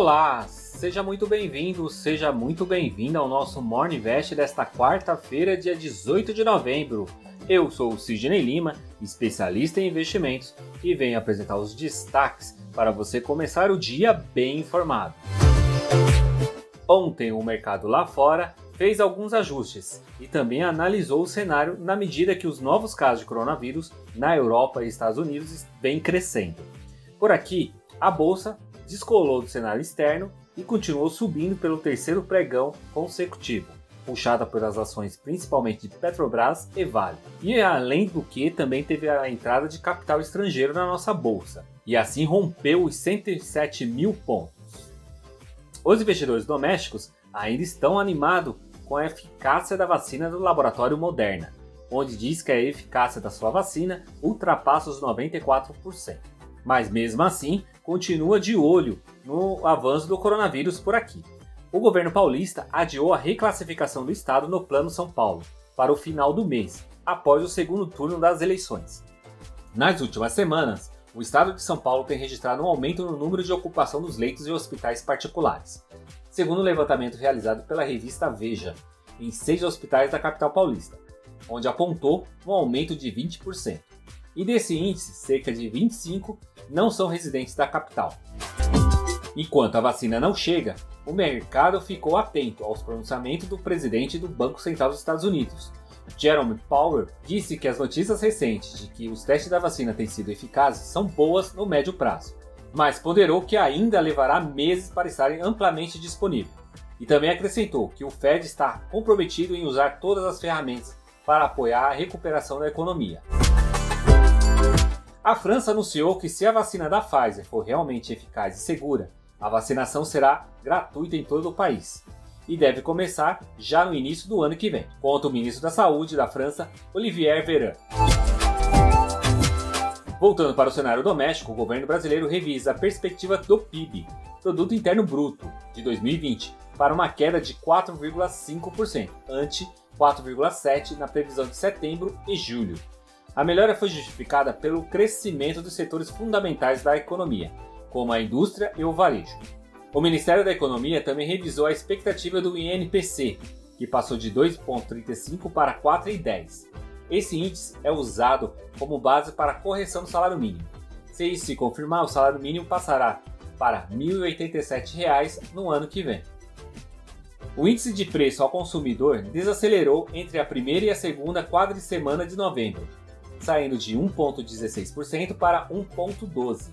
Olá, seja muito bem-vindo, seja muito bem-vinda ao nosso Morning Vest desta quarta-feira, dia 18 de novembro. Eu sou o Sidney Lima, especialista em investimentos, e venho apresentar os destaques para você começar o dia bem informado. Ontem, o mercado lá fora fez alguns ajustes e também analisou o cenário na medida que os novos casos de coronavírus na Europa e Estados Unidos vêm crescendo. Por aqui, a bolsa descolou do cenário externo e continuou subindo pelo terceiro pregão consecutivo, puxada pelas ações principalmente de Petrobras e Vale. E além do que, também teve a entrada de capital estrangeiro na nossa bolsa, e assim rompeu os 107 mil pontos. Os investidores domésticos ainda estão animados com a eficácia da vacina do laboratório Moderna, onde diz que a eficácia da sua vacina ultrapassa os 94% mas mesmo assim continua de olho no avanço do coronavírus por aqui. O governo paulista adiou a reclassificação do estado no Plano São Paulo para o final do mês, após o segundo turno das eleições. Nas últimas semanas, o estado de São Paulo tem registrado um aumento no número de ocupação dos leitos em hospitais particulares, segundo o um levantamento realizado pela revista Veja, em seis hospitais da capital paulista, onde apontou um aumento de 20% e desse índice, cerca de 25 não são residentes da capital. Enquanto a vacina não chega, o mercado ficou atento aos pronunciamentos do presidente do Banco Central dos Estados Unidos. Jerome Powell disse que as notícias recentes de que os testes da vacina têm sido eficazes são boas no médio prazo, mas ponderou que ainda levará meses para estarem amplamente disponíveis. E também acrescentou que o Fed está comprometido em usar todas as ferramentas para apoiar a recuperação da economia. A França anunciou que se a vacina da Pfizer for realmente eficaz e segura, a vacinação será gratuita em todo o país e deve começar já no início do ano que vem, conta o ministro da Saúde da França, Olivier Véran. Voltando para o cenário doméstico, o governo brasileiro revisa a perspectiva do PIB, Produto Interno Bruto, de 2020, para uma queda de 4,5%, ante 4,7% na previsão de setembro e julho. A melhora foi justificada pelo crescimento dos setores fundamentais da economia, como a indústria e o varejo. O Ministério da Economia também revisou a expectativa do INPC, que passou de 2,35 para 4,10. Esse índice é usado como base para a correção do salário mínimo. Se isso se confirmar, o salário mínimo passará para R$ 1.087 no ano que vem. O índice de preço ao consumidor desacelerou entre a primeira e a segunda quadricemana de novembro, saindo de 1,16% para 1,12%,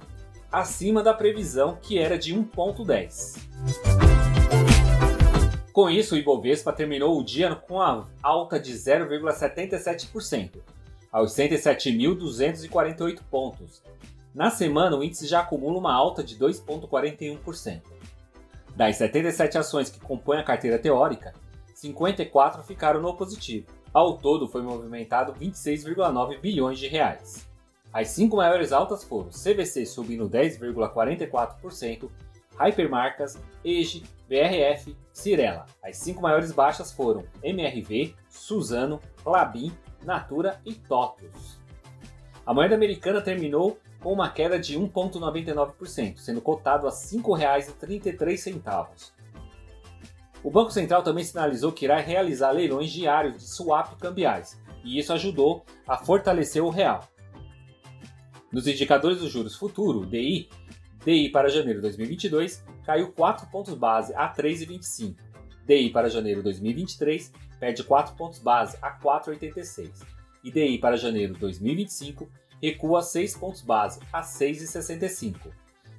acima da previsão que era de 1,10%. Com isso, o Ibovespa terminou o dia com a alta de 0,77%, aos 107.248 pontos. Na semana, o índice já acumula uma alta de 2,41%. Das 77 ações que compõem a carteira teórica, 54 ficaram no positivo. Ao todo foi movimentado 26,9 bilhões de reais. As cinco maiores altas foram CVC subindo 10,44%, Hypermarcas, EGE, BRF, Cirela. As cinco maiores baixas foram MRV, Suzano, Clabin, Natura e TOTUS. A moeda americana terminou com uma queda de 1,99%, sendo cotado a R$ 5,33. O Banco Central também sinalizou que irá realizar leilões diários de swap cambiais, e isso ajudou a fortalecer o real. Nos indicadores dos juros futuro, DI, DI para janeiro de 2022 caiu 4 pontos base a 3,25. DI para janeiro de 2023 perde 4 pontos base a 4,86. E DI para janeiro de 2025 recua 6 pontos base a 6,65.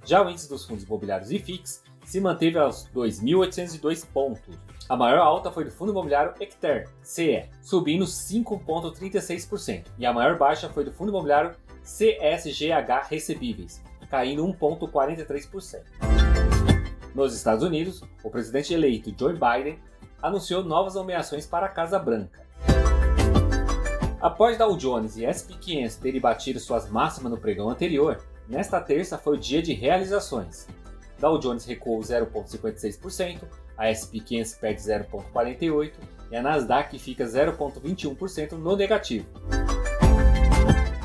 Já o índice dos fundos imobiliários IFIX se manteve aos 2.802 pontos. A maior alta foi do fundo imobiliário Hectare, CE, subindo 5,36%, e a maior baixa foi do fundo imobiliário CSGH Recebíveis, caindo 1,43%. Nos Estados Unidos, o presidente eleito Joe Biden anunciou novas nomeações para a Casa Branca. Após Dow Jones e SP 500 terem batido suas máximas no pregão anterior, nesta terça foi o dia de realizações. Dow Jones recuou 0,56%, a S&P 500 perde 0,48% e a Nasdaq fica 0,21% no negativo.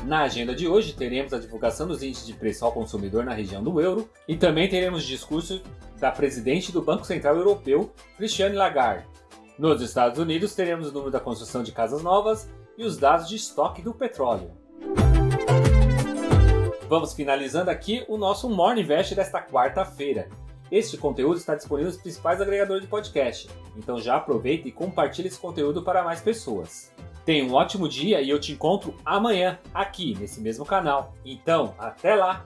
Na agenda de hoje teremos a divulgação dos índices de preço ao consumidor na região do euro e também teremos discurso da presidente do Banco Central Europeu, Christiane Lagarde. Nos Estados Unidos, teremos o número da construção de casas novas e os dados de estoque do petróleo. Vamos finalizando aqui o nosso Morning Invest desta quarta-feira. Este conteúdo está disponível nos principais agregadores de podcast, então já aproveita e compartilhe esse conteúdo para mais pessoas. Tenha um ótimo dia e eu te encontro amanhã aqui nesse mesmo canal. Então, até lá!